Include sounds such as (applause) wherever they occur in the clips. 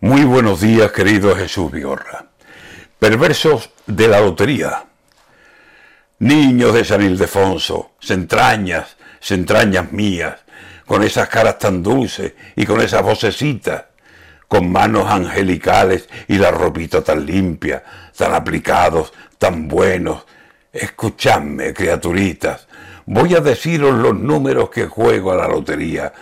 Muy buenos días, querido Jesús Vigorra. Perversos de la lotería. Niños de San Ildefonso, entrañas, entrañas mías, con esas caras tan dulces y con esas vocecitas, con manos angelicales y la ropita tan limpia, tan aplicados, tan buenos. Escuchadme, criaturitas, voy a deciros los números que juego a la lotería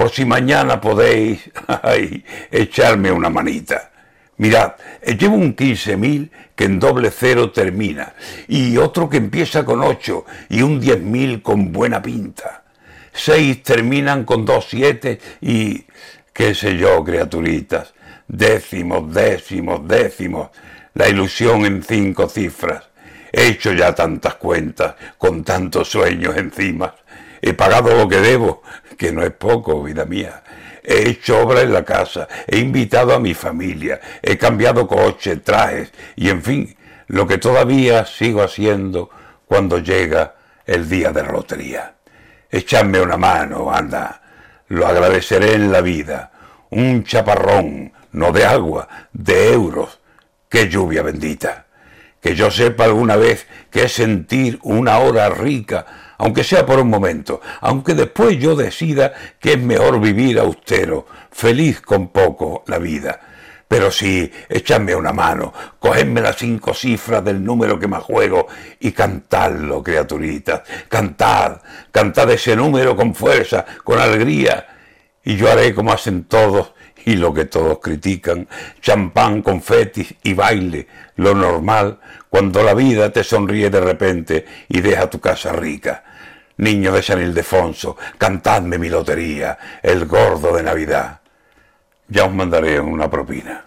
por si mañana podéis (laughs) echarme una manita. Mirad, eh, llevo un 15.000 que en doble cero termina, y otro que empieza con 8 y un 10.000 con buena pinta. Seis terminan con dos siete y qué sé yo, criaturitas, décimos, décimos, décimos, la ilusión en cinco cifras. He hecho ya tantas cuentas, con tantos sueños encima. He pagado lo que debo, que no es poco, vida mía. He hecho obra en la casa, he invitado a mi familia, he cambiado coche, trajes y en fin, lo que todavía sigo haciendo cuando llega el día de la lotería. Echadme una mano, anda, lo agradeceré en la vida. Un chaparrón, no de agua, de euros. ¡Qué lluvia bendita! Que yo sepa alguna vez que es sentir una hora rica, aunque sea por un momento, aunque después yo decida que es mejor vivir austero, feliz con poco la vida. Pero sí, echadme una mano, cogedme las cinco cifras del número que más juego y cantadlo, criaturitas. Cantad, cantad ese número con fuerza, con alegría. Y yo haré como hacen todos y lo que todos critican, champán, confetis y baile, lo normal, cuando la vida te sonríe de repente y deja tu casa rica. Niño de San Ildefonso, cantadme mi lotería, el gordo de Navidad. Ya os mandaré una propina.